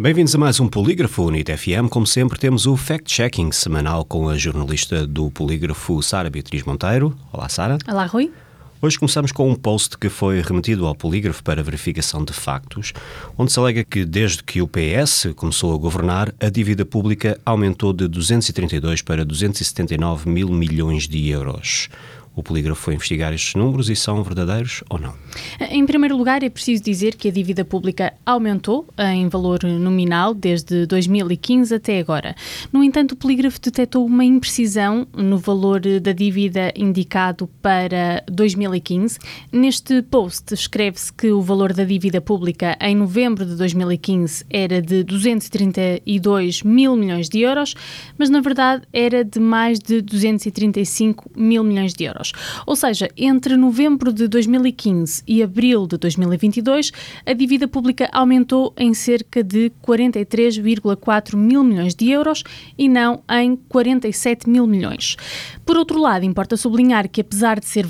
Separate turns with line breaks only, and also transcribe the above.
Bem-vindos a mais um Polígrafo UNIT FM. Como sempre, temos o fact-checking semanal com a jornalista do Polígrafo, Sara Beatriz Monteiro. Olá, Sara.
Olá, Rui.
Hoje começamos com um post que foi remetido ao polígrafo para verificação de factos, onde se alega que desde que o PS começou a governar, a dívida pública aumentou de 232 para 279 mil milhões de euros. O polígrafo foi investigar estes números e são verdadeiros ou não?
Em primeiro lugar, é preciso dizer que a dívida pública aumentou em valor nominal desde 2015 até agora. No entanto, o polígrafo detectou uma imprecisão no valor da dívida indicado para 2015. Neste post escreve-se que o valor da dívida pública em novembro de 2015 era de 232 mil milhões de euros, mas na verdade era de mais de 235 mil milhões de euros euros. Ou seja, entre novembro de 2015 e abril de 2022, a dívida pública aumentou em cerca de 43,4 mil milhões de euros e não em 47 mil milhões. Por outro lado, importa sublinhar que, apesar de ser